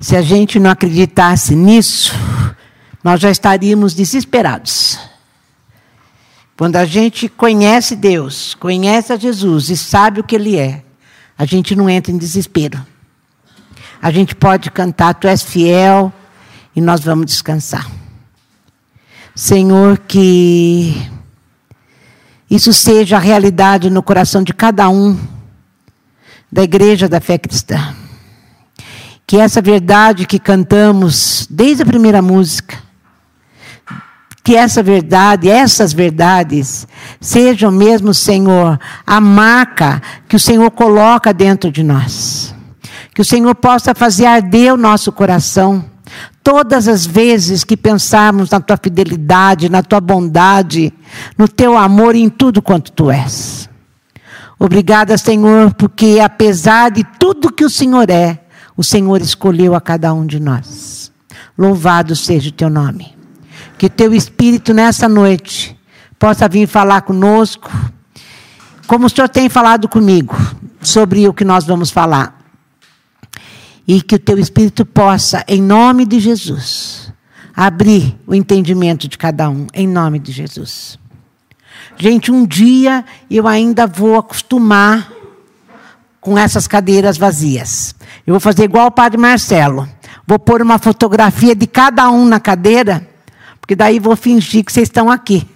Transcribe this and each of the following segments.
Se a gente não acreditasse nisso, nós já estaríamos desesperados. Quando a gente conhece Deus, conhece a Jesus e sabe o que Ele é, a gente não entra em desespero. A gente pode cantar, Tu és fiel, e nós vamos descansar. Senhor, que isso seja a realidade no coração de cada um da igreja da fé cristã. Que essa verdade que cantamos desde a primeira música, que essa verdade, essas verdades, sejam mesmo, Senhor, a marca que o Senhor coloca dentro de nós. Que o Senhor possa fazer arder o nosso coração. Todas as vezes que pensarmos na tua fidelidade, na tua bondade, no teu amor em tudo quanto tu és. Obrigada, Senhor, porque apesar de tudo que o Senhor é, o Senhor escolheu a cada um de nós. Louvado seja o teu nome. Que teu Espírito nessa noite possa vir falar conosco, como o Senhor tem falado comigo, sobre o que nós vamos falar. E que o teu Espírito possa, em nome de Jesus, abrir o entendimento de cada um, em nome de Jesus. Gente, um dia eu ainda vou acostumar com essas cadeiras vazias. Eu vou fazer igual o Padre Marcelo. Vou pôr uma fotografia de cada um na cadeira, porque daí vou fingir que vocês estão aqui.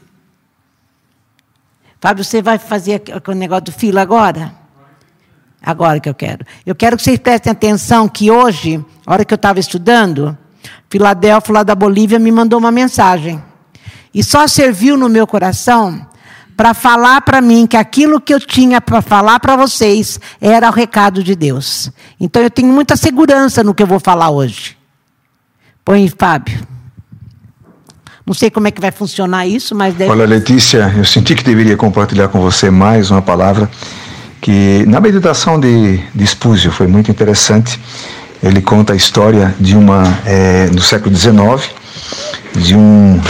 Fábio, você vai fazer o negócio do fila agora? Agora que eu quero. Eu quero que vocês prestem atenção que hoje, a hora que eu estava estudando, Filadélfia, lá da Bolívia, me mandou uma mensagem. E só serviu no meu coração para falar para mim que aquilo que eu tinha para falar para vocês era o recado de Deus. Então eu tenho muita segurança no que eu vou falar hoje. Põe, Fábio. Não sei como é que vai funcionar isso, mas deve... Olha, Letícia, eu senti que deveria compartilhar com você mais uma palavra que na meditação de, de Espúzio foi muito interessante. Ele conta a história de uma é, no século XIX de um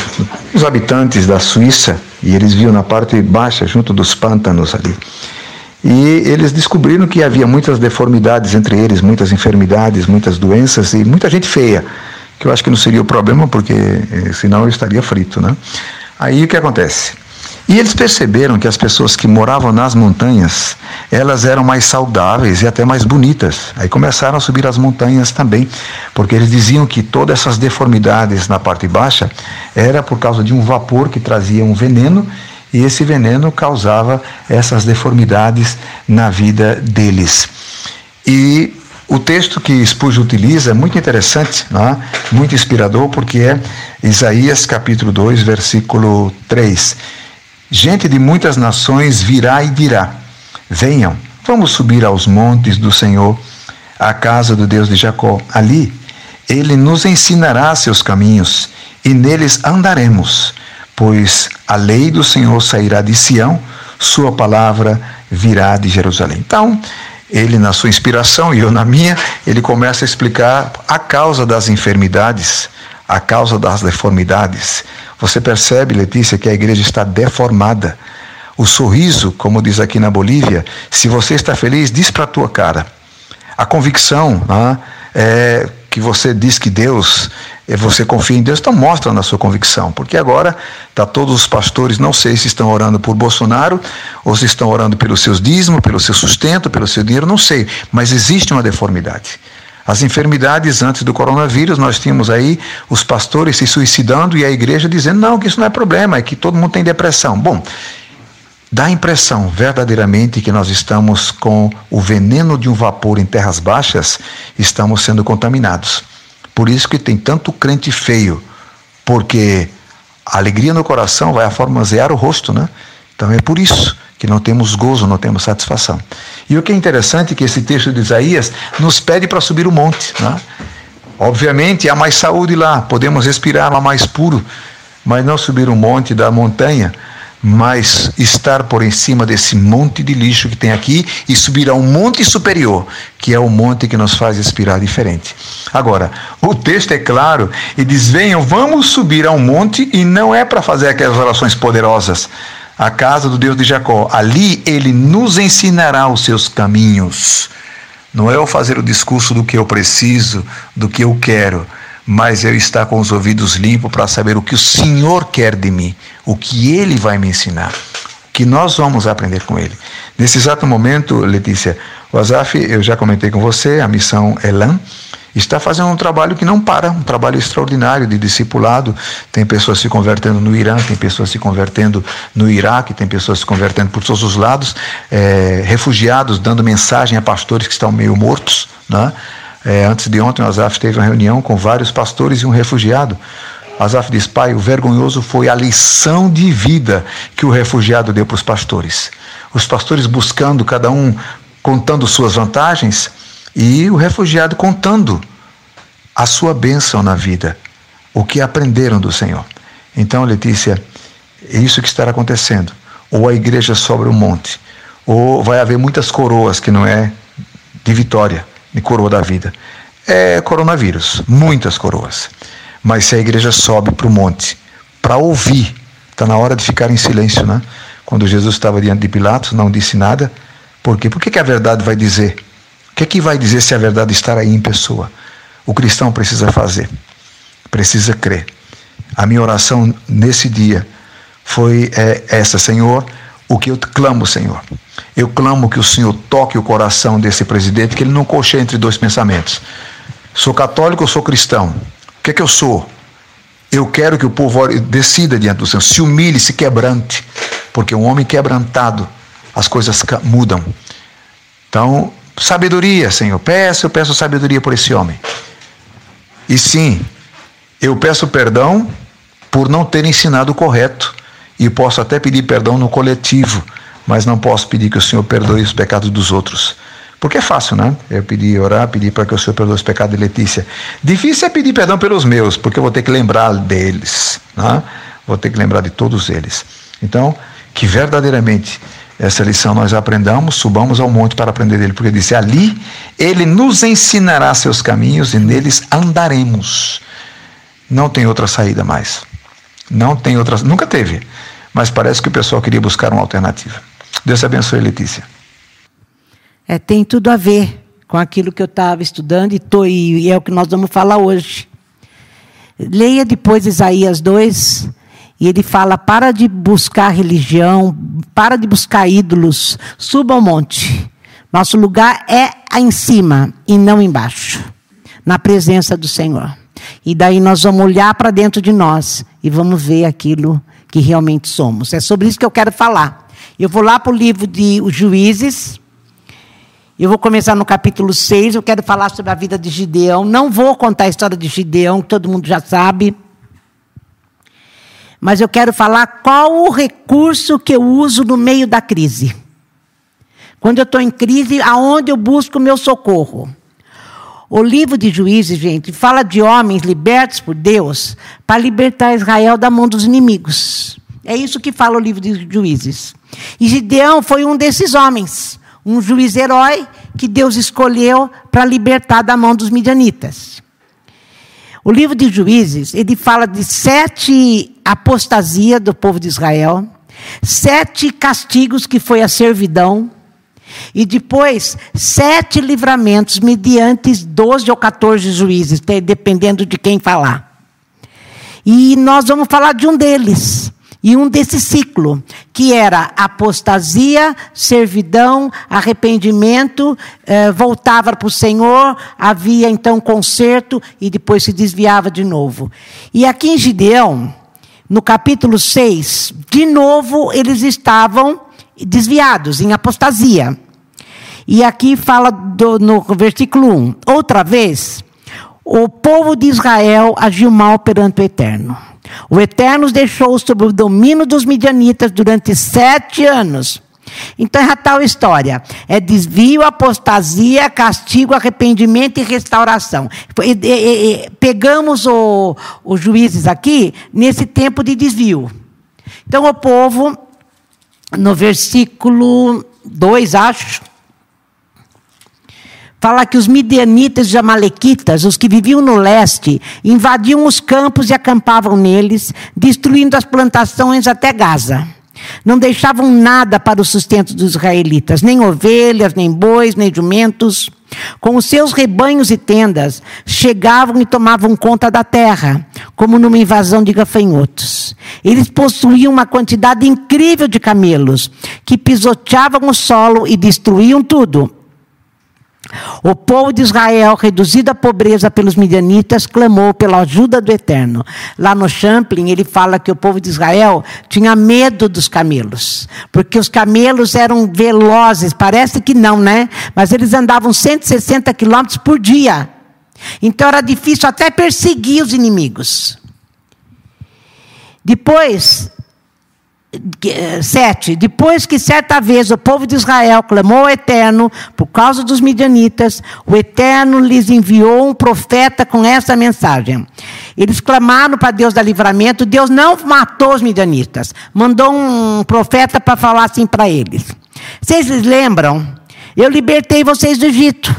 dos habitantes da Suíça e eles viam na parte baixa, junto dos pântanos ali. E eles descobriram que havia muitas deformidades entre eles, muitas enfermidades, muitas doenças e muita gente feia, que eu acho que não seria o problema, porque eh, senão eu estaria frito, né? Aí o que acontece? E eles perceberam que as pessoas que moravam nas montanhas, elas eram mais saudáveis e até mais bonitas. Aí começaram a subir as montanhas também, porque eles diziam que todas essas deformidades na parte baixa era por causa de um vapor que trazia um veneno e esse veneno causava essas deformidades na vida deles. E o texto que Spurgeon utiliza é muito interessante, é? muito inspirador, porque é Isaías capítulo 2, versículo 3 Gente de muitas nações virá e dirá: Venham, vamos subir aos montes do Senhor, à casa do Deus de Jacó. Ali ele nos ensinará seus caminhos e neles andaremos, pois a lei do Senhor sairá de Sião, sua palavra virá de Jerusalém. Então, ele, na sua inspiração e eu na minha, ele começa a explicar a causa das enfermidades, a causa das deformidades, você percebe, Letícia, que a igreja está deformada. O sorriso, como diz aqui na Bolívia, se você está feliz, diz para a tua cara. A convicção ah, é, que você diz que Deus, é, você confia em Deus, então mostra na sua convicção. Porque agora tá todos os pastores, não sei se estão orando por Bolsonaro, ou se estão orando pelos seus dízimos, pelo seu sustento, pelo seu dinheiro, não sei. Mas existe uma deformidade. As enfermidades antes do coronavírus, nós tínhamos aí os pastores se suicidando e a igreja dizendo: não, que isso não é problema, é que todo mundo tem depressão. Bom, dá a impressão verdadeiramente que nós estamos com o veneno de um vapor em terras baixas, estamos sendo contaminados. Por isso que tem tanto crente feio, porque a alegria no coração vai a formazear o rosto, né? Então é por isso que não temos gozo, não temos satisfação. E o que é interessante é que esse texto de Isaías nos pede para subir o monte. Né? Obviamente há mais saúde lá, podemos respirar ar mais puro, mas não subir o monte da montanha, mas estar por em cima desse monte de lixo que tem aqui e subir a um monte superior, que é o monte que nos faz respirar diferente. Agora, o texto é claro e diz: venham, vamos subir a um monte, e não é para fazer aquelas orações poderosas a casa do Deus de Jacó. Ali ele nos ensinará os seus caminhos. Não é eu fazer o discurso do que eu preciso, do que eu quero, mas eu estar com os ouvidos limpos para saber o que o Senhor quer de mim, o que Ele vai me ensinar, o que nós vamos aprender com Ele. Nesse exato momento, Letícia, o Azaf, eu já comentei com você, a missão Elan, está fazendo um trabalho que não para, um trabalho extraordinário de discipulado. Tem pessoas se convertendo no Irã, tem pessoas se convertendo no Iraque, tem pessoas se convertendo por todos os lados, é, refugiados dando mensagem a pastores que estão meio mortos. Né? É, antes de ontem, o Azaf teve uma reunião com vários pastores e um refugiado. Azaf diz: Pai, o vergonhoso foi a lição de vida que o refugiado deu para os pastores. Os pastores buscando, cada um contando suas vantagens e o refugiado contando a sua bênção na vida, o que aprenderam do Senhor. Então, Letícia, é isso que estará acontecendo. Ou a igreja sobre o monte, ou vai haver muitas coroas que não é de vitória, de coroa da vida. É coronavírus, muitas coroas. Mas se a igreja sobe para o monte para ouvir, está na hora de ficar em silêncio, né? Quando Jesus estava diante de Pilatos, não disse nada. Por quê? Por que, que a verdade vai dizer? O que é que vai dizer se a verdade está aí em pessoa? O cristão precisa fazer, precisa crer. A minha oração nesse dia foi é, essa, Senhor, o que eu clamo, Senhor. Eu clamo que o Senhor toque o coração desse presidente, que ele não coxe entre dois pensamentos. Sou católico ou sou cristão? O que é que eu sou? Eu quero que o povo decida diante do Senhor, se humilhe, se quebrante, porque um homem quebrantado, as coisas mudam. Então, sabedoria, Senhor. Peço, eu peço sabedoria por esse homem. E sim, eu peço perdão por não ter ensinado o correto. E posso até pedir perdão no coletivo, mas não posso pedir que o Senhor perdoe os pecados dos outros. Porque é fácil, né? Eu pedir, orar, pedir para que o Senhor perdoe os pecados de Letícia. Difícil é pedir perdão pelos meus, porque eu vou ter que lembrar deles. Né? Vou ter que lembrar de todos eles. Então, que verdadeiramente essa lição nós aprendamos, subamos ao monte para aprender dele, porque disse: ali ele nos ensinará seus caminhos e neles andaremos. Não tem outra saída mais. Não tem outra, nunca teve. Mas parece que o pessoal queria buscar uma alternativa. Deus abençoe, Letícia. É, tem tudo a ver com aquilo que eu estava estudando e, tô, e é o que nós vamos falar hoje. Leia depois Isaías 2, e ele fala: para de buscar religião, para de buscar ídolos, suba ao monte. Nosso lugar é em cima e não embaixo, na presença do Senhor. E daí nós vamos olhar para dentro de nós e vamos ver aquilo que realmente somos. É sobre isso que eu quero falar. Eu vou lá para o livro de Os Juízes. Eu vou começar no capítulo 6. Eu quero falar sobre a vida de Gideão. Não vou contar a história de Gideão, que todo mundo já sabe. Mas eu quero falar qual o recurso que eu uso no meio da crise. Quando eu estou em crise, aonde eu busco o meu socorro? O livro de Juízes, gente, fala de homens libertos por Deus para libertar Israel da mão dos inimigos. É isso que fala o livro de Juízes. E Gideão foi um desses homens, um juiz herói que Deus escolheu para libertar da mão dos midianitas. O livro de Juízes, ele fala de sete apostasia do povo de Israel, sete castigos que foi a servidão, e depois sete livramentos mediante 12 ou 14 juízes, dependendo de quem falar. E nós vamos falar de um deles, e um desse ciclo, que era apostasia, servidão, arrependimento, eh, voltava para o Senhor, havia então conserto e depois se desviava de novo. E aqui em Gideão, no capítulo 6, de novo eles estavam desviados, em apostasia. E aqui fala do, no versículo 1: outra vez, o povo de Israel agiu mal perante o Eterno. O Eterno os deixou sob o domínio dos midianitas durante sete anos. Então é a tal história. É desvio, apostasia, castigo, arrependimento e restauração. E, e, e, pegamos os juízes aqui nesse tempo de desvio. Então o povo, no versículo 2, acho, fala que os midianitas e amalequitas, os que viviam no leste, invadiam os campos e acampavam neles, destruindo as plantações até Gaza. Não deixavam nada para o sustento dos israelitas, nem ovelhas, nem bois, nem jumentos. Com os seus rebanhos e tendas, chegavam e tomavam conta da terra, como numa invasão de gafanhotos. Eles possuíam uma quantidade incrível de camelos, que pisoteavam o solo e destruíam tudo. O povo de Israel, reduzido à pobreza pelos midianitas, clamou pela ajuda do Eterno. Lá no Champlin, ele fala que o povo de Israel tinha medo dos camelos, porque os camelos eram velozes, parece que não, né? Mas eles andavam 160 quilômetros por dia. Então era difícil até perseguir os inimigos. Depois, 7. Depois que certa vez o povo de Israel clamou ao Eterno por causa dos midianitas, o Eterno lhes enviou um profeta com essa mensagem. Eles clamaram para Deus da livramento, Deus não matou os midianitas, mandou um profeta para falar assim para eles. Vocês lembram? Eu libertei vocês do Egito,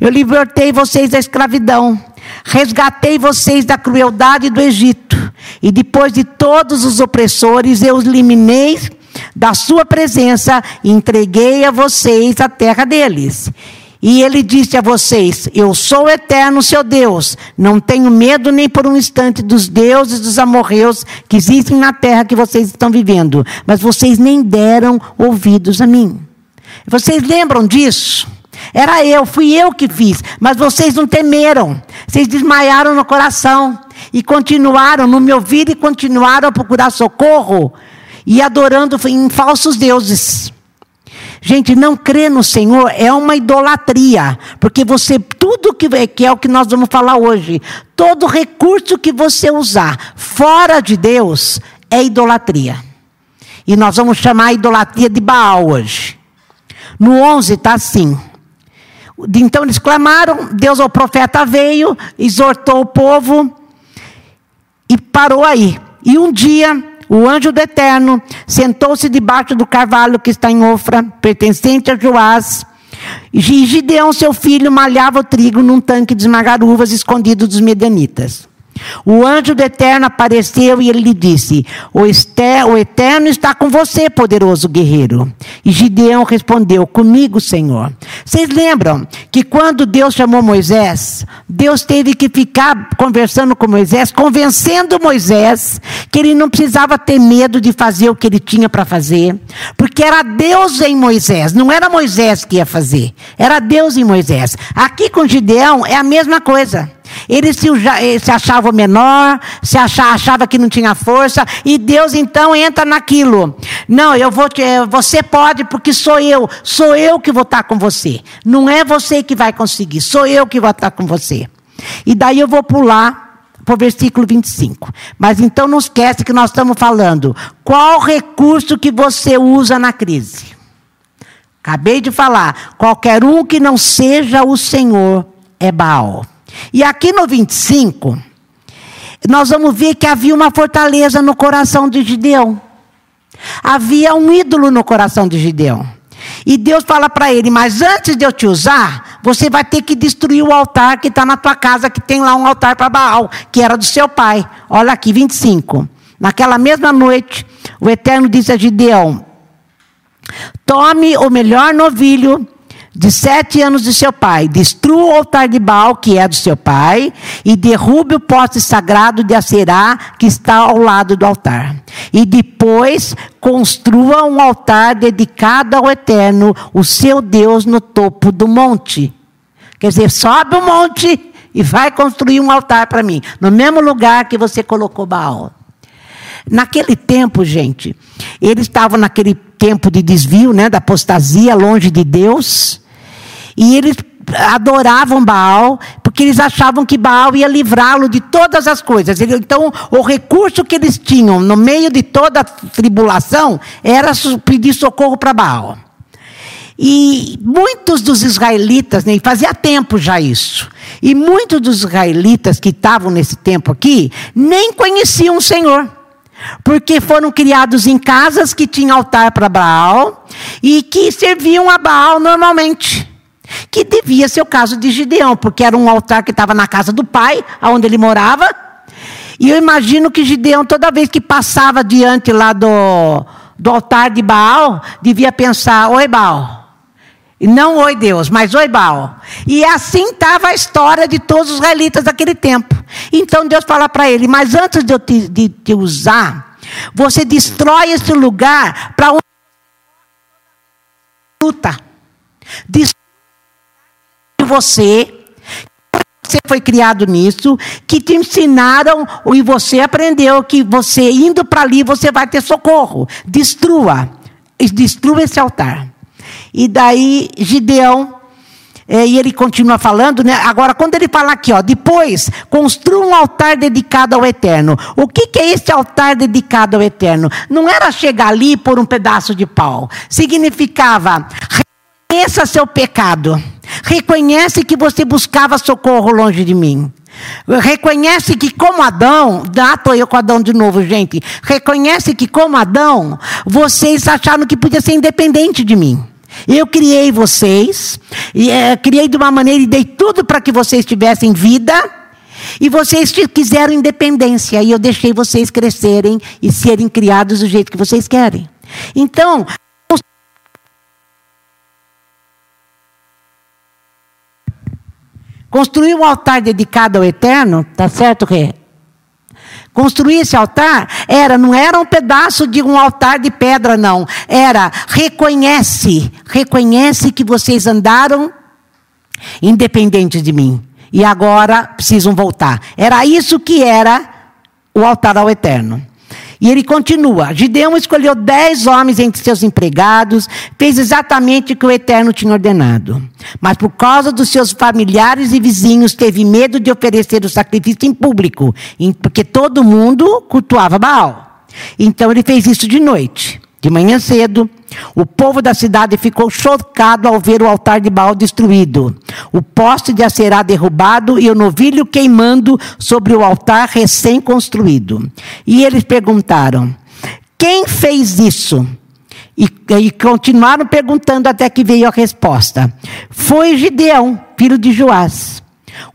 eu libertei vocês da escravidão, resgatei vocês da crueldade do Egito. E depois de todos os opressores, eu os eliminei da sua presença e entreguei a vocês a terra deles. E ele disse a vocês: Eu sou o eterno seu Deus. Não tenho medo nem por um instante dos deuses dos amorreus que existem na terra que vocês estão vivendo. Mas vocês nem deram ouvidos a mim. Vocês lembram disso? Era eu, fui eu que fiz, mas vocês não temeram. Vocês desmaiaram no coração e continuaram, não me ouviram e continuaram a procurar socorro e adorando em falsos deuses. Gente, não crer no Senhor é uma idolatria, porque você, tudo que, que é o que nós vamos falar hoje, todo recurso que você usar fora de Deus é idolatria. E nós vamos chamar a idolatria de Baal hoje. No 11 está assim. Então eles clamaram, Deus, o profeta veio, exortou o povo e parou aí. E um dia, o anjo do Eterno sentou-se debaixo do carvalho que está em Ofra, pertencente a Joás. E Gideão, seu filho, malhava o trigo num tanque de esmagar uvas escondido dos medianitas. O anjo do Eterno apareceu e ele lhe disse: o, Eterno está com você, poderoso guerreiro. E Gideão respondeu: Comigo, Senhor. Vocês lembram que quando Deus chamou Moisés, Deus teve que ficar conversando com Moisés, convencendo Moisés que ele não precisava ter medo de fazer o que ele tinha para fazer, porque era Deus em Moisés, não era Moisés que ia fazer, era Deus em Moisés. Aqui com Gideão é a mesma coisa. Ele se, se achava menor, se achava, achava, que não tinha força, e Deus então entra naquilo. Não, eu vou te, você pode porque sou eu, sou eu que vou estar com você. Não é você que vai conseguir, sou eu que vou estar com você. E daí eu vou pular para o versículo 25. Mas então não esquece que nós estamos falando. Qual recurso que você usa na crise? Acabei de falar. Qualquer um que não seja o Senhor é Baal. E aqui no 25, nós vamos ver que havia uma fortaleza no coração de Gideão. Havia um ídolo no coração de Gideão. E Deus fala para ele: Mas antes de eu te usar, você vai ter que destruir o altar que está na tua casa, que tem lá um altar para Baal, que era do seu pai. Olha aqui, 25. Naquela mesma noite, o Eterno disse a Gideão: Tome o melhor novilho de sete anos de seu pai, destrua o altar de Baal, que é do seu pai, e derrube o poste sagrado de Acerá, que está ao lado do altar. E depois construa um altar dedicado ao Eterno, o seu Deus, no topo do monte. Quer dizer, sobe o monte e vai construir um altar para mim, no mesmo lugar que você colocou Baal. Naquele tempo, gente, eles estavam naquele tempo de desvio, né, da apostasia, longe de Deus. E eles adoravam Baal, porque eles achavam que Baal ia livrá-lo de todas as coisas. Então, o recurso que eles tinham no meio de toda a tribulação era pedir socorro para Baal. E muitos dos israelitas, né, fazia tempo já isso, e muitos dos israelitas que estavam nesse tempo aqui, nem conheciam o Senhor. Porque foram criados em casas que tinham altar para Baal e que serviam a Baal normalmente. Que devia ser o caso de Gideão, porque era um altar que estava na casa do pai, onde ele morava. E eu imagino que Gideão, toda vez que passava diante lá do, do altar de Baal devia pensar: Oi, Baal. Não oi Deus, mas oi Baal. E assim estava a história de todos os israelitas daquele tempo. Então Deus fala para ele: Mas antes de eu te, de te usar, você destrói esse lugar para onde luta. Destrói você você foi criado nisso, que te ensinaram e você aprendeu que você indo para ali você vai ter socorro. Destrua, destrua esse altar. E daí Gideão é, e ele continua falando, né? Agora, quando ele fala aqui, ó, depois construa um altar dedicado ao Eterno. O que, que é esse altar dedicado ao Eterno? Não era chegar ali por um pedaço de pau. Significava reconheça seu pecado. Reconhece que você buscava socorro longe de mim. Reconhece que, como Adão, ah, estou eu com Adão de novo, gente. Reconhece que, como Adão, vocês acharam que podia ser independente de mim. Eu criei vocês, e, é, criei de uma maneira e dei tudo para que vocês tivessem vida, e vocês quiseram independência, e eu deixei vocês crescerem e serem criados do jeito que vocês querem. Então, construir um altar dedicado ao Eterno, tá certo que Construir esse altar era, não era um pedaço de um altar de pedra, não. Era, reconhece, reconhece que vocês andaram independentes de mim. E agora precisam voltar. Era isso que era o altar ao eterno. E ele continua: Gideão escolheu dez homens entre seus empregados, fez exatamente o que o Eterno tinha ordenado. Mas por causa dos seus familiares e vizinhos, teve medo de oferecer o sacrifício em público, porque todo mundo cultuava Baal. Então ele fez isso de noite. De manhã cedo, o povo da cidade ficou chocado ao ver o altar de Baal destruído, o poste de Acerá derrubado e o novilho queimando sobre o altar recém-construído. E eles perguntaram: Quem fez isso? E, e, continuaram perguntando até que veio a resposta. Foi Gideão, filho de Joás.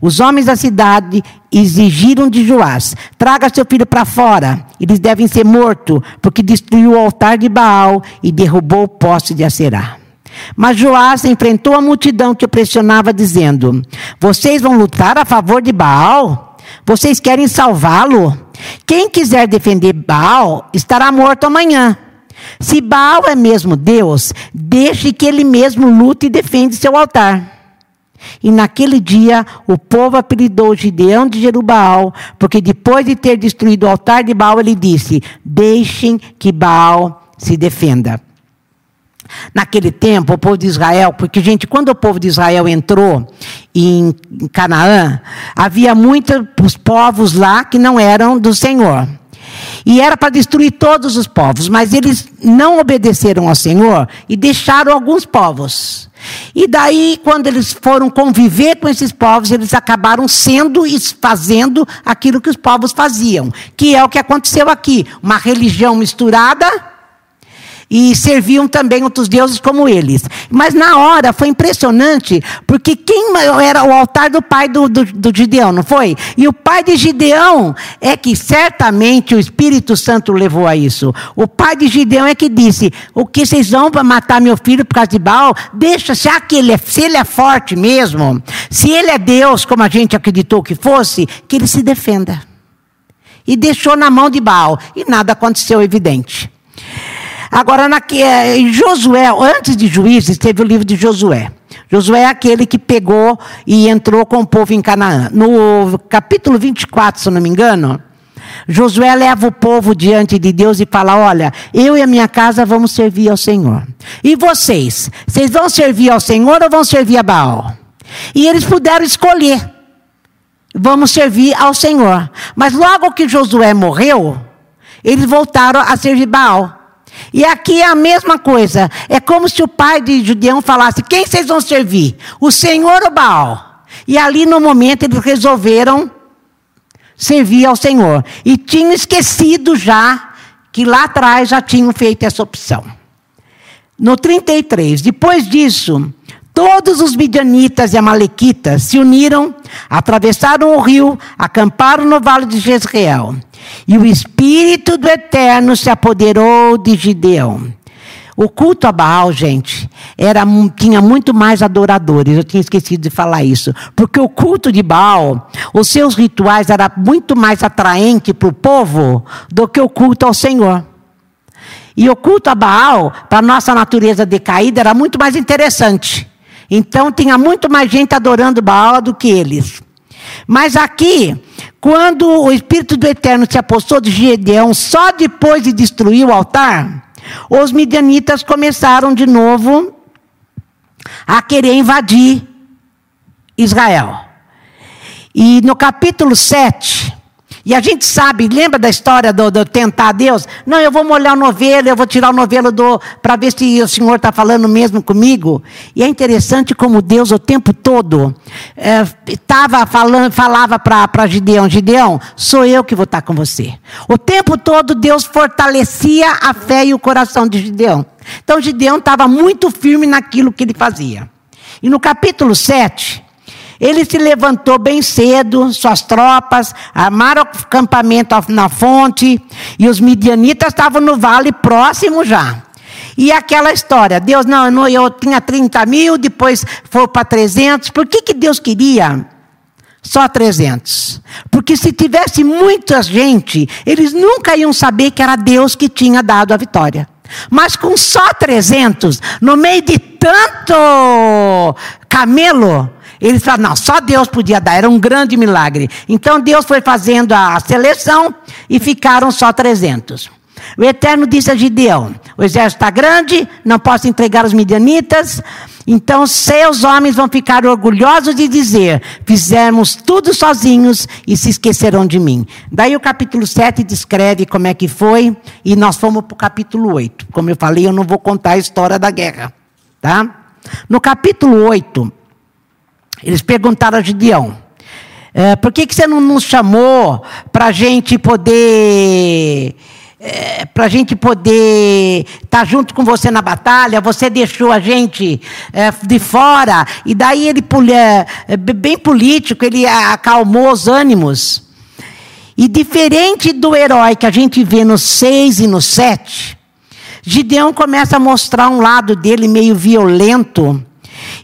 Os homens da cidade exigiram de Joás: traga seu filho para fora, eles devem ser mortos, porque destruiu o altar de Baal e derrubou o poste de Acerá. Mas Joás enfrentou a multidão que o pressionava, dizendo: Vocês vão lutar a favor de Baal? Vocês querem salvá-lo? Quem quiser defender Baal estará morto amanhã. Se Baal é mesmo Deus, deixe que ele mesmo lute e defenda seu altar. E naquele dia o povo apelidou Gideão de Jerubaal, porque depois de ter destruído o altar de Baal, ele disse: Deixem que Baal se defenda. Naquele tempo, o povo de Israel, porque, gente, quando o povo de Israel entrou em Canaã, havia muitos povos lá que não eram do Senhor. E era para destruir todos os povos, mas eles não obedeceram ao Senhor e deixaram alguns povos. E daí, quando eles foram conviver com esses povos, eles acabaram sendo e fazendo aquilo que os povos faziam, que é o que aconteceu aqui: uma religião misturada e serviam também outros deuses como eles. Mas na hora foi impressionante, porque quem era o altar do pai do, do, do, Gideão, não foi? E o pai de Gideão é que certamente o Espírito Santo levou a isso. O pai de Gideão é que disse: O que vocês vão para matar meu filho por causa de Baal? Deixa, se, ele é, se ele é forte mesmo, se ele é Deus, como a gente acreditou que fosse, que ele se defenda. E deixou na mão de Baal. E nada aconteceu, evidente. Agora, na, é, em Josué, antes de Juízes, teve o livro de Josué. Josué é aquele que pegou e entrou com o povo em Canaã. No capítulo 24, se não me engano, Josué leva o povo diante de Deus e fala: Olha, eu e a minha casa vamos servir ao Senhor. E vocês? Vocês vão servir ao Senhor ou vão servir a Baal? E eles puderam escolher. Vamos servir ao Senhor. Mas logo que Josué morreu, eles voltaram a servir Baal. E aqui é a mesma coisa. É como se o pai de Judeão falasse: quem vocês vão servir? O Senhor ou Baal? E ali no momento eles resolveram servir ao Senhor. E tinham esquecido já que lá atrás já tinham feito essa opção. No 33, depois disso, todos os midianitas e amalequitas se uniram, atravessaram o rio, acamparam no vale de Jezreel. E o Espírito do Eterno se apoderou de Gideão. O culto a Baal, gente, era, tinha muito mais adoradores. Eu tinha esquecido de falar isso. Porque o culto de Baal, os seus rituais era muito mais atraente para o povo do que o culto ao Senhor. E o culto a Baal, para a nossa natureza decaída, era muito mais interessante. Então tinha muito mais gente adorando Baal do que eles. Mas aqui, quando o Espírito do Eterno se apossou de Gedeão, só depois de destruir o altar, os midianitas começaram de novo a querer invadir Israel. E no capítulo 7, e a gente sabe, lembra da história do, do tentar Deus? Não, eu vou molhar o novelo, eu vou tirar o novelo para ver se o Senhor está falando mesmo comigo. E é interessante como Deus o tempo todo é, tava falando, falava para Gideão, Gideão, sou eu que vou estar tá com você. O tempo todo Deus fortalecia a fé e o coração de Gideão. Então Gideão estava muito firme naquilo que ele fazia. E no capítulo 7, ele se levantou bem cedo, suas tropas armaram o acampamento na fonte, e os midianitas estavam no vale próximo já. E aquela história, Deus, não, não eu tinha 30 mil, depois foi para 300. Por que, que Deus queria só 300? Porque se tivesse muita gente, eles nunca iam saber que era Deus que tinha dado a vitória. Mas com só 300, no meio de tanto camelo, eles falaram, não, só Deus podia dar, era um grande milagre. Então Deus foi fazendo a seleção e ficaram só 300. O Eterno disse a Gideão: O exército está grande, não posso entregar os midianitas. Então seus homens vão ficar orgulhosos de dizer: Fizemos tudo sozinhos e se esquecerão de mim. Daí o capítulo 7 descreve como é que foi, e nós fomos para o capítulo 8. Como eu falei, eu não vou contar a história da guerra. Tá? No capítulo 8, eles perguntaram a Gideão: é, por que, que você não nos chamou para a gente poder. É, para a gente poder estar tá junto com você na batalha, você deixou a gente é, de fora, e daí ele, é, é, bem político, ele acalmou os ânimos. E diferente do herói que a gente vê no 6 e no 7, Gideão começa a mostrar um lado dele meio violento,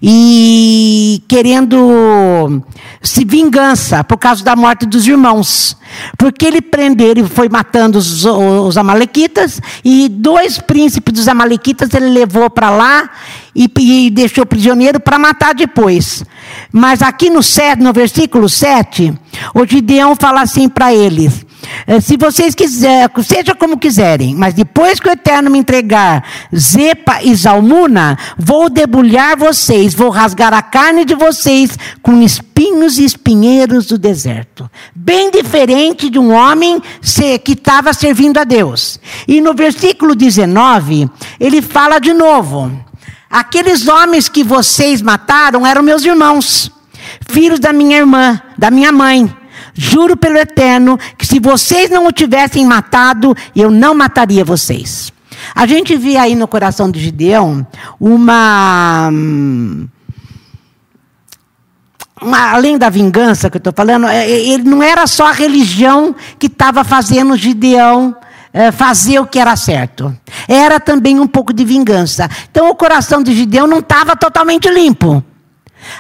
e querendo se vingança por causa da morte dos irmãos. Porque ele prendeu, ele foi matando os, os amalequitas, e dois príncipes dos amalequitas ele levou para lá e, e, deixou prisioneiro para matar depois. Mas aqui no, set, no versículo 7, o Gideão fala assim para eles: se vocês quiserem, seja como quiserem, mas depois que o Eterno me entregar Zepa e Zalmuna, vou debulhar vocês, vou rasgar a carne de vocês com espinhos e espinheiros do deserto. Bem diferente de um homem que estava servindo a Deus. E no versículo 19, ele fala de novo: aqueles homens que vocês mataram eram meus irmãos, filhos da minha irmã, da minha mãe. Juro pelo eterno que se vocês não o tivessem matado, eu não mataria vocês. A gente vê aí no coração de Gideão uma. Uma, além da vingança que eu estou falando, é, é, ele não era só a religião que estava fazendo Gideão é, fazer o que era certo. Era também um pouco de vingança. Então o coração de Gideão não estava totalmente limpo.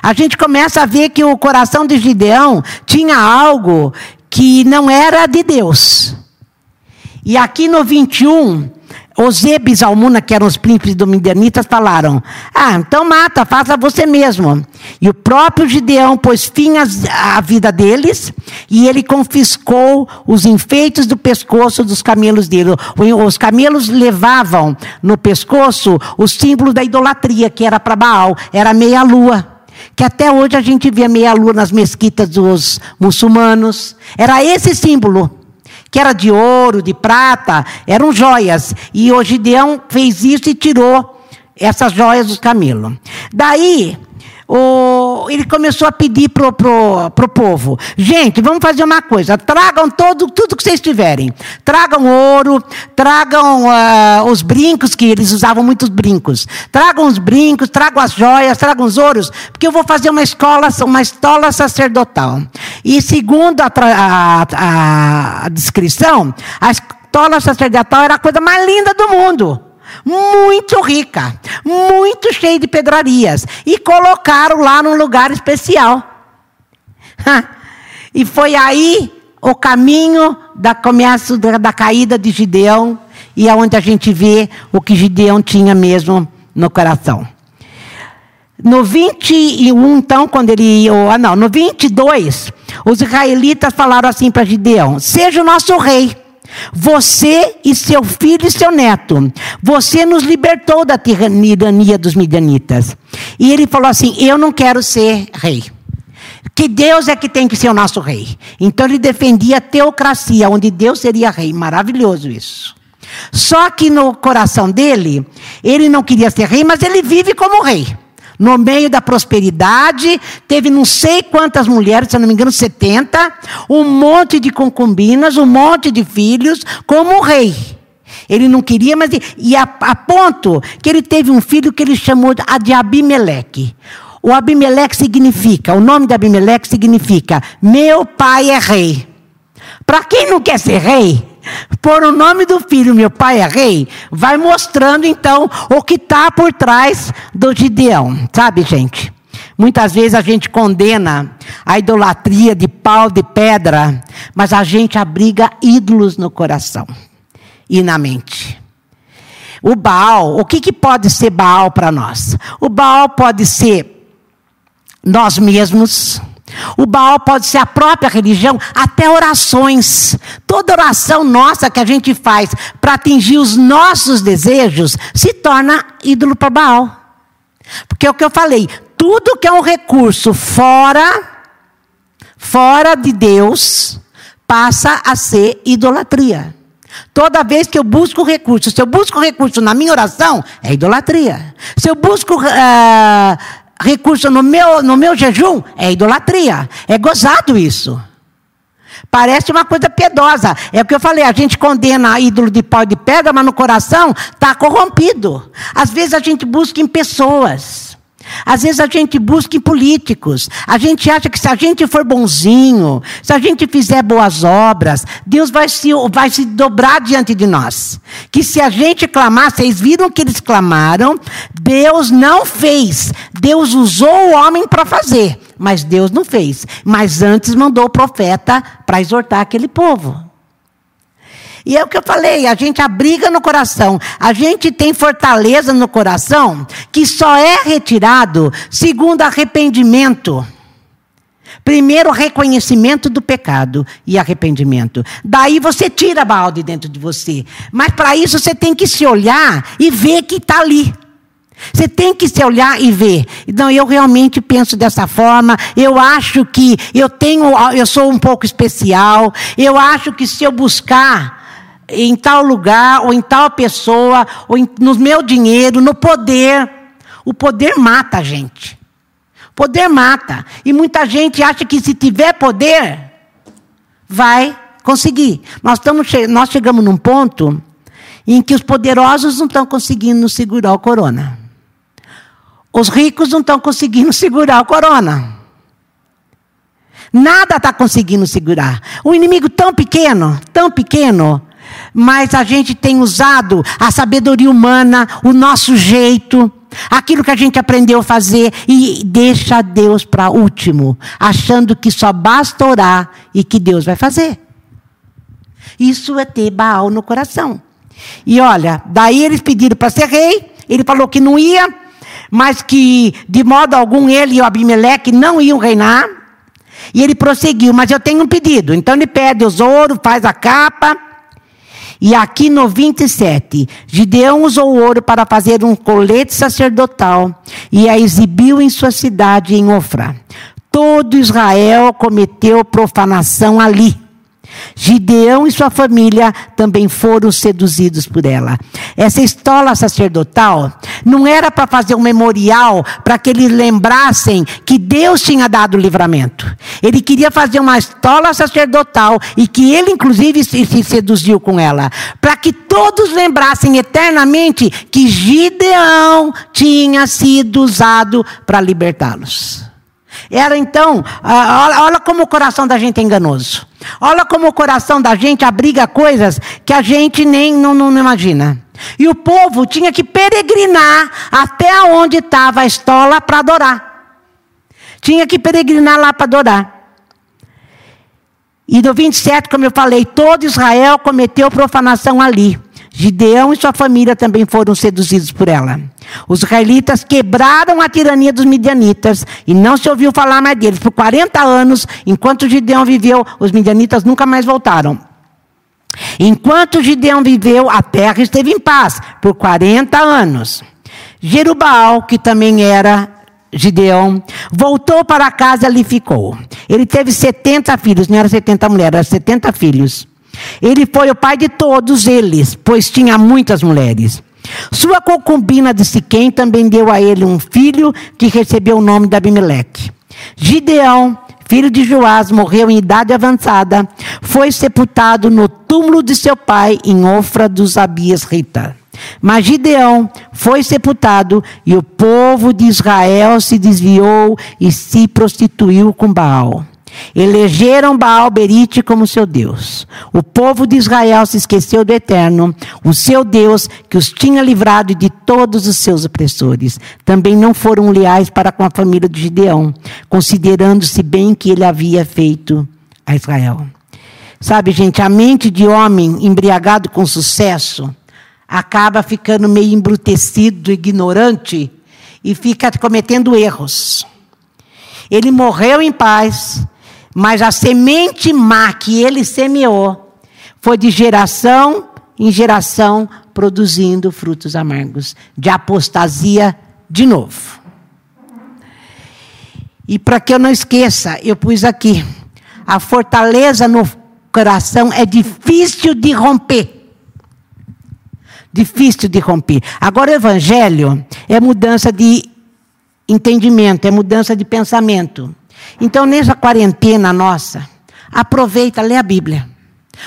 A gente começa a ver que o coração de Gideão tinha algo que não era de Deus. E aqui no 21, Ozeb e Zalmuna, que eram os príncipes do Midianitas, falaram: Ah, então mata, faça você mesmo. E o próprio Gideão pôs fim à vida deles e ele confiscou os enfeites do pescoço dos camelos dele. Os camelos levavam no pescoço o símbolo da idolatria, que era para Baal, era meia-lua que até hoje a gente vê meia-lua nas mesquitas dos muçulmanos. Era esse símbolo, que era de ouro, de prata, eram joias. E o Gideão fez isso e tirou essas joias dos camelos. Daí, o, ele começou a pedir para pro, pro povo: gente, vamos fazer uma coisa, tragam todo, tudo que vocês tiverem. Tragam ouro, tragam uh, os brincos, que eles usavam muitos brincos. Tragam os brincos, tragam as joias, tragam os ouros, porque eu vou fazer uma escola, uma escola sacerdotal. E segundo a, a, a descrição, a estola sacerdotal era a coisa mais linda do mundo. Muito rica, muito cheia de pedrarias. E colocaram lá num lugar especial. e foi aí o caminho da começo da, da caída de Gideão e aonde é a gente vê o que Gideão tinha mesmo no coração. No 21, então, quando ele. Ah, não, no 22, os israelitas falaram assim para Gideão: Seja o nosso rei. Você e seu filho e seu neto, você nos libertou da tirania dos midianitas. E ele falou assim: Eu não quero ser rei. Que Deus é que tem que ser o nosso rei. Então ele defendia a teocracia, onde Deus seria rei. Maravilhoso isso. Só que no coração dele, ele não queria ser rei, mas ele vive como rei. No meio da prosperidade, teve não sei quantas mulheres, se não me engano, 70, um monte de concubinas, um monte de filhos, como rei. Ele não queria, mas. E a, a ponto que ele teve um filho que ele chamou de Abimeleque. O Abimeleque significa, o nome de Abimeleque significa: meu pai é rei. Para quem não quer ser rei, por o nome do filho, meu pai é rei, vai mostrando então o que está por trás do Gideão, sabe, gente? Muitas vezes a gente condena a idolatria de pau, de pedra, mas a gente abriga ídolos no coração e na mente. O Baal, o que, que pode ser Baal para nós? O Baal pode ser nós mesmos, o Baal pode ser a própria religião, até orações. Toda oração nossa que a gente faz para atingir os nossos desejos se torna ídolo para Baal. Porque é o que eu falei, tudo que é um recurso fora fora de Deus passa a ser idolatria. Toda vez que eu busco recurso, se eu busco recurso na minha oração, é idolatria. Se eu busco uh, recurso no meu, no meu jejum, é idolatria. É gozado isso. Parece uma coisa piedosa. É o que eu falei, a gente condena ídolo de pau e de pedra, mas no coração está corrompido. Às vezes a gente busca em pessoas. Às vezes a gente busca em políticos. A gente acha que se a gente for bonzinho, se a gente fizer boas obras, Deus vai se, vai se dobrar diante de nós. Que se a gente clamar, vocês viram que eles clamaram, Deus não fez. Deus usou o homem para fazer, mas Deus não fez. Mas antes mandou o profeta para exortar aquele povo. E é o que eu falei, a gente abriga no coração, a gente tem fortaleza no coração que só é retirado segundo arrependimento. Primeiro, reconhecimento do pecado e arrependimento. Daí você tira a balde dentro de você. Mas para isso você tem que se olhar e ver que está ali. Você tem que se olhar e ver. Então, eu realmente penso dessa forma. Eu acho que eu tenho, eu sou um pouco especial. Eu acho que se eu buscar em tal lugar, ou em tal pessoa, ou em, no meu dinheiro, no poder. O poder mata a gente. Poder mata. E muita gente acha que se tiver poder, vai conseguir. Nós, estamos, nós chegamos num ponto em que os poderosos não estão conseguindo segurar o corona. Os ricos não estão conseguindo segurar o corona. Nada está conseguindo segurar. O inimigo tão pequeno, tão pequeno, mas a gente tem usado a sabedoria humana, o nosso jeito, aquilo que a gente aprendeu a fazer e deixa Deus para último, achando que só basta orar e que Deus vai fazer. Isso é ter Baal no coração. E olha, daí eles pediram para ser rei, ele falou que não ia, mas que de modo algum ele e o Abimeleque não iam reinar. E ele prosseguiu, mas eu tenho um pedido. Então ele pede os ouro, faz a capa, e aqui no 27, Gideão usou ouro para fazer um colete sacerdotal e a exibiu em sua cidade em Ofra. Todo Israel cometeu profanação ali. Gideão e sua família também foram seduzidos por ela. Essa estola sacerdotal não era para fazer um memorial para que eles lembrassem que Deus tinha dado o livramento. Ele queria fazer uma estola sacerdotal e que ele, inclusive, se seduziu com ela, para que todos lembrassem eternamente que Gideão tinha sido usado para libertá-los. Era então, olha como o coração da gente é enganoso. Olha como o coração da gente abriga coisas que a gente nem não, não imagina. E o povo tinha que peregrinar até onde estava a estola para adorar. Tinha que peregrinar lá para adorar. E no 27, como eu falei, todo Israel cometeu profanação ali. Gideão e sua família também foram seduzidos por ela. Os israelitas quebraram a tirania dos midianitas e não se ouviu falar mais deles. Por 40 anos, enquanto Gideão viveu, os midianitas nunca mais voltaram. Enquanto Gideão viveu, a terra esteve em paz por 40 anos. Jerubal, que também era Gideão, voltou para casa e ali ficou. Ele teve 70 filhos, não era 70 mulheres, era 70 filhos. Ele foi o pai de todos eles, pois tinha muitas mulheres. Sua concubina de Siquém também deu a ele um filho que recebeu o nome de Abimeleque. Gideão, filho de Joás, morreu em idade avançada, foi sepultado no túmulo de seu pai em Ofra dos Abias Rita. Mas Gideão foi sepultado e o povo de Israel se desviou e se prostituiu com Baal. Elegeram Baal Berite como seu Deus. O povo de Israel se esqueceu do Eterno, o seu Deus, que os tinha livrado de todos os seus opressores. Também não foram leais para com a família de Gideão, considerando-se bem que ele havia feito a Israel. Sabe, gente, a mente de homem embriagado com sucesso acaba ficando meio embrutecido, ignorante e fica cometendo erros. Ele morreu em paz, mas a semente má que ele semeou foi de geração em geração produzindo frutos amargos, de apostasia de novo. E para que eu não esqueça, eu pus aqui: a fortaleza no coração é difícil de romper. Difícil de romper. Agora, o evangelho é mudança de entendimento, é mudança de pensamento. Então, nessa quarentena nossa, aproveita, lê a Bíblia.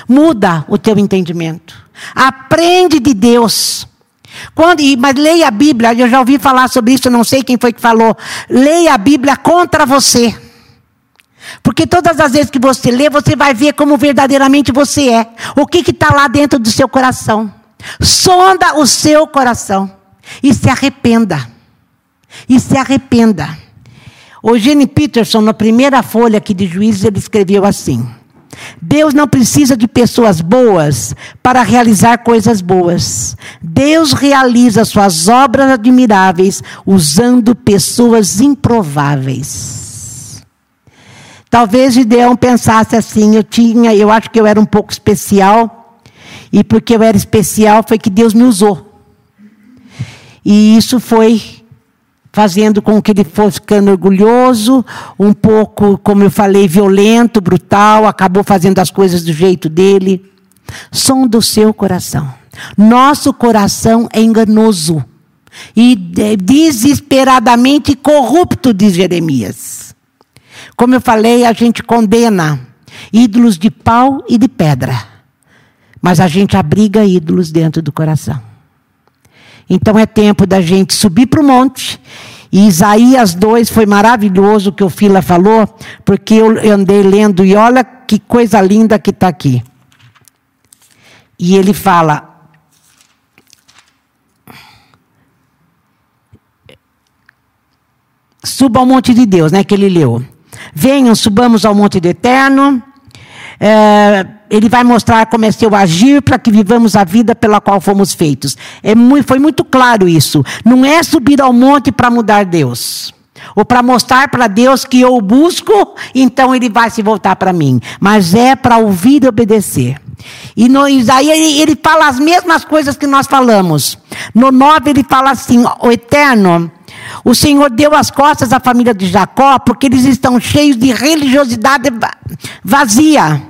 Muda o teu entendimento. Aprende de Deus. Quando, mas leia a Bíblia, eu já ouvi falar sobre isso, não sei quem foi que falou. Leia a Bíblia contra você. Porque todas as vezes que você lê, você vai ver como verdadeiramente você é. O que está lá dentro do seu coração. Sonda o seu coração. E se arrependa. E se arrependa. O Gene Peterson, na primeira folha aqui de Juízes, ele escreveu assim: Deus não precisa de pessoas boas para realizar coisas boas. Deus realiza suas obras admiráveis usando pessoas improváveis. Talvez Gideão pensasse assim: eu tinha, eu acho que eu era um pouco especial, e porque eu era especial foi que Deus me usou. E isso foi fazendo com que ele fosse ficando orgulhoso, um pouco, como eu falei, violento, brutal, acabou fazendo as coisas do jeito dele. Som do seu coração. Nosso coração é enganoso e desesperadamente corrupto, diz Jeremias. Como eu falei, a gente condena ídolos de pau e de pedra, mas a gente abriga ídolos dentro do coração. Então é tempo da gente subir para o monte. E Isaías 2 foi maravilhoso o que o Fila falou, porque eu andei lendo e olha que coisa linda que está aqui. E ele fala. Suba ao monte de Deus, né? Que ele leu. Venham, subamos ao monte do Eterno. É, ele vai mostrar como é seu agir para que vivamos a vida pela qual fomos feitos. É muito, foi muito claro isso. Não é subir ao monte para mudar Deus. Ou para mostrar para Deus que eu o busco, então ele vai se voltar para mim. Mas é para ouvir e obedecer. E no Isaías ele, ele fala as mesmas coisas que nós falamos. No 9 ele fala assim: o eterno. O Senhor deu as costas à família de Jacó porque eles estão cheios de religiosidade vazia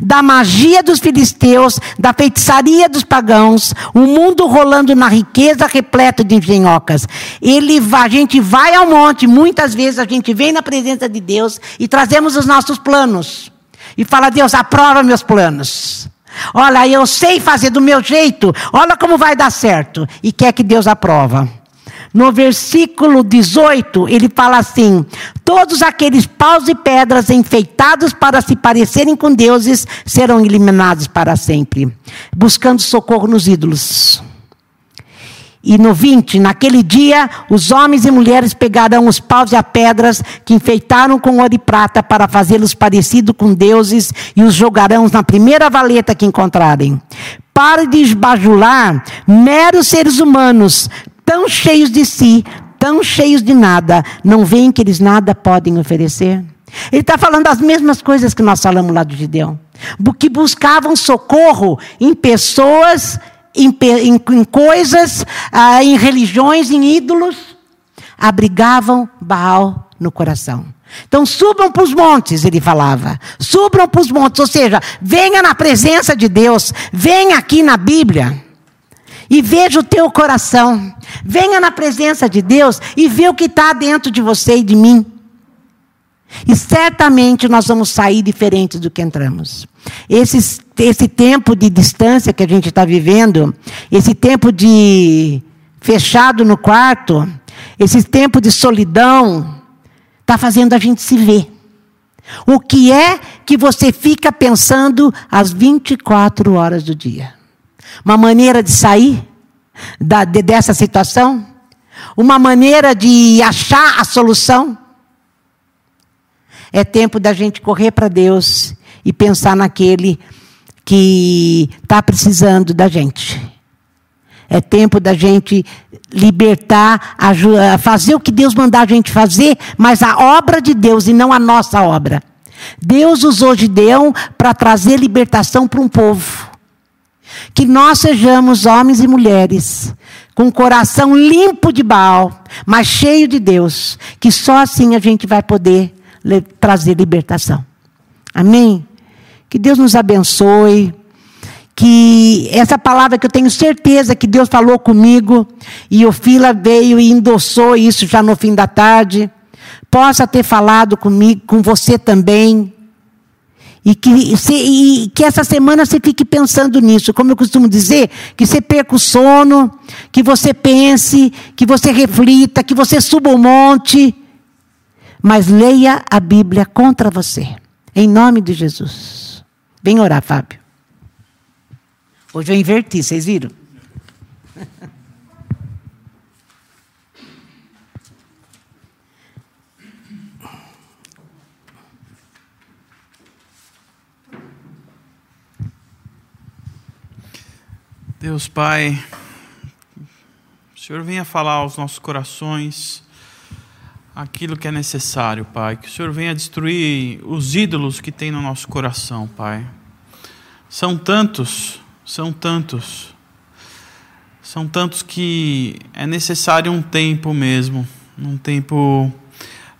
da magia dos filisteus, da feitiçaria dos pagãos, o mundo rolando na riqueza repleto de engenhocas. Ele, a gente vai ao monte, muitas vezes a gente vem na presença de Deus e trazemos os nossos planos. E fala, Deus, aprova meus planos. Olha, eu sei fazer do meu jeito, olha como vai dar certo. E quer que Deus aprova. No versículo 18, ele fala assim: Todos aqueles paus e pedras enfeitados para se parecerem com deuses serão eliminados para sempre, buscando socorro nos ídolos. E no 20, naquele dia, os homens e mulheres pegarão os paus e as pedras que enfeitaram com ouro e prata para fazê-los parecidos com deuses e os jogarão na primeira valeta que encontrarem. Pare de esbajular meros seres humanos, tão cheios de si, tão cheios de nada, não veem que eles nada podem oferecer? Ele está falando as mesmas coisas que nós falamos lá do Gideão. Que buscavam socorro em pessoas em, em, em coisas, ah, em religiões, em ídolos, abrigavam Baal no coração. Então subam para os montes, ele falava. Subam para os montes, ou seja, venha na presença de Deus, venha aqui na Bíblia e veja o teu coração. Venha na presença de Deus e vê o que está dentro de você e de mim. E certamente nós vamos sair diferentes do que entramos. Esse, esse tempo de distância que a gente está vivendo, esse tempo de fechado no quarto, esse tempo de solidão, está fazendo a gente se ver. O que é que você fica pensando às 24 horas do dia? Uma maneira de sair da, de, dessa situação? Uma maneira de achar a solução? É tempo da gente correr para Deus e pensar naquele que está precisando da gente. É tempo da gente libertar, fazer o que Deus mandar a gente fazer, mas a obra de Deus e não a nossa obra. Deus usou Gideão para trazer libertação para um povo. Que nós sejamos homens e mulheres com o coração limpo de Baal, mas cheio de Deus, que só assim a gente vai poder trazer libertação. Amém? Que Deus nos abençoe. Que essa palavra que eu tenho certeza que Deus falou comigo, e o Fila veio e endossou isso já no fim da tarde, possa ter falado comigo, com você também. E que, se, e que essa semana você fique pensando nisso. Como eu costumo dizer, que você perca o sono, que você pense, que você reflita, que você suba o monte mas leia a Bíblia contra você. Em nome de Jesus. Vem orar, Fábio. Hoje eu inverti, vocês viram? Deus Pai, o Senhor venha falar aos nossos corações aquilo que é necessário, Pai. Que o Senhor venha destruir os ídolos que tem no nosso coração, Pai. São tantos, são tantos. São tantos que é necessário um tempo mesmo, um tempo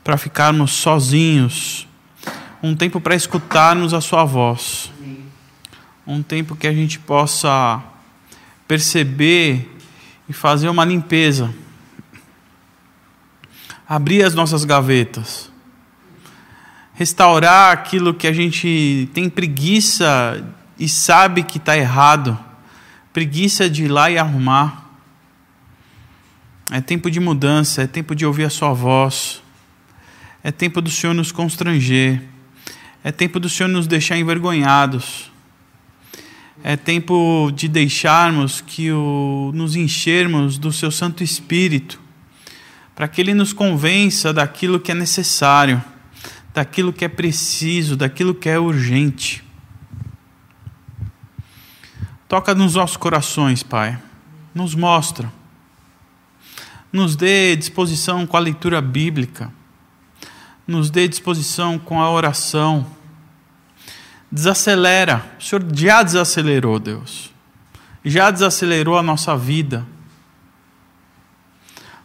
para ficarmos sozinhos, um tempo para escutarmos a Sua voz, um tempo que a gente possa perceber e fazer uma limpeza. Abrir as nossas gavetas, restaurar aquilo que a gente tem preguiça e sabe que está errado, preguiça de ir lá e arrumar. É tempo de mudança, é tempo de ouvir a Sua voz, é tempo do Senhor nos constranger, é tempo do Senhor nos deixar envergonhados. É tempo de deixarmos que o, nos enchermos do Seu Santo Espírito para que Ele nos convença daquilo que é necessário, daquilo que é preciso, daquilo que é urgente. Toca nos nossos corações, Pai. Nos mostra. Nos dê disposição com a leitura bíblica. Nos dê disposição com a oração. Desacelera. O Senhor já desacelerou, Deus. Já desacelerou a nossa vida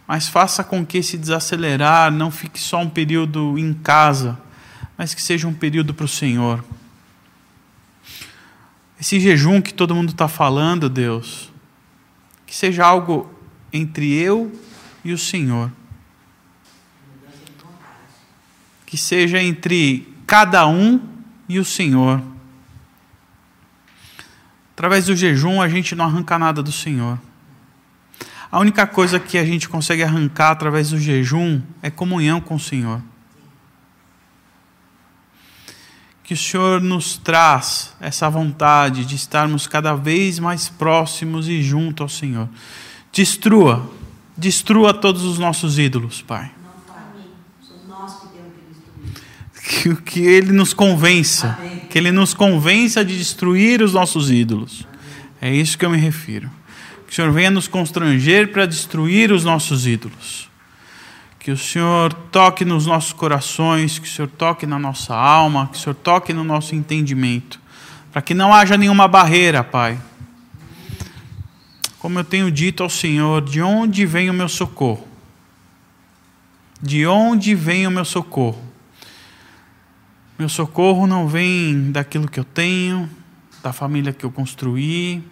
mas faça com que esse desacelerar não fique só um período em casa, mas que seja um período para o Senhor. Esse jejum que todo mundo está falando, Deus, que seja algo entre eu e o Senhor. Que seja entre cada um e o Senhor. Através do jejum a gente não arranca nada do Senhor. A única coisa que a gente consegue arrancar através do jejum é comunhão com o Senhor. Que o Senhor nos traz essa vontade de estarmos cada vez mais próximos e junto ao Senhor. Destrua, destrua todos os nossos ídolos, Pai. Que, que Ele nos convença, que Ele nos convença de destruir os nossos ídolos. É isso que eu me refiro. Que o Senhor venha nos constranger para destruir os nossos ídolos. Que o Senhor toque nos nossos corações, que o Senhor toque na nossa alma, que o Senhor toque no nosso entendimento, para que não haja nenhuma barreira, Pai. Como eu tenho dito ao Senhor, de onde vem o meu socorro? De onde vem o meu socorro? Meu socorro não vem daquilo que eu tenho, da família que eu construí,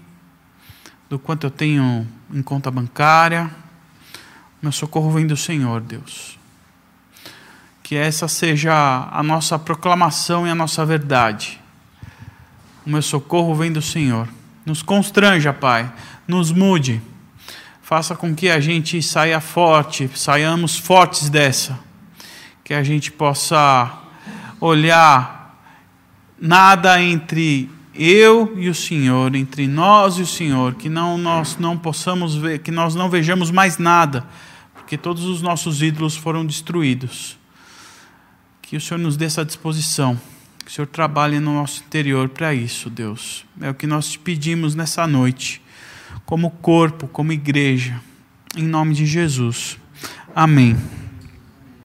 do quanto eu tenho em conta bancária. Meu socorro vem do Senhor, Deus. Que essa seja a nossa proclamação e a nossa verdade. O meu socorro vem do Senhor. Nos constranja, Pai. Nos mude. Faça com que a gente saia forte, saiamos fortes dessa. Que a gente possa olhar nada entre eu e o Senhor, entre nós e o Senhor, que não nós não possamos ver, que nós não vejamos mais nada, porque todos os nossos ídolos foram destruídos. Que o Senhor nos dê essa disposição, que o Senhor trabalhe no nosso interior para isso, Deus. É o que nós te pedimos nessa noite, como corpo, como igreja, em nome de Jesus. Amém.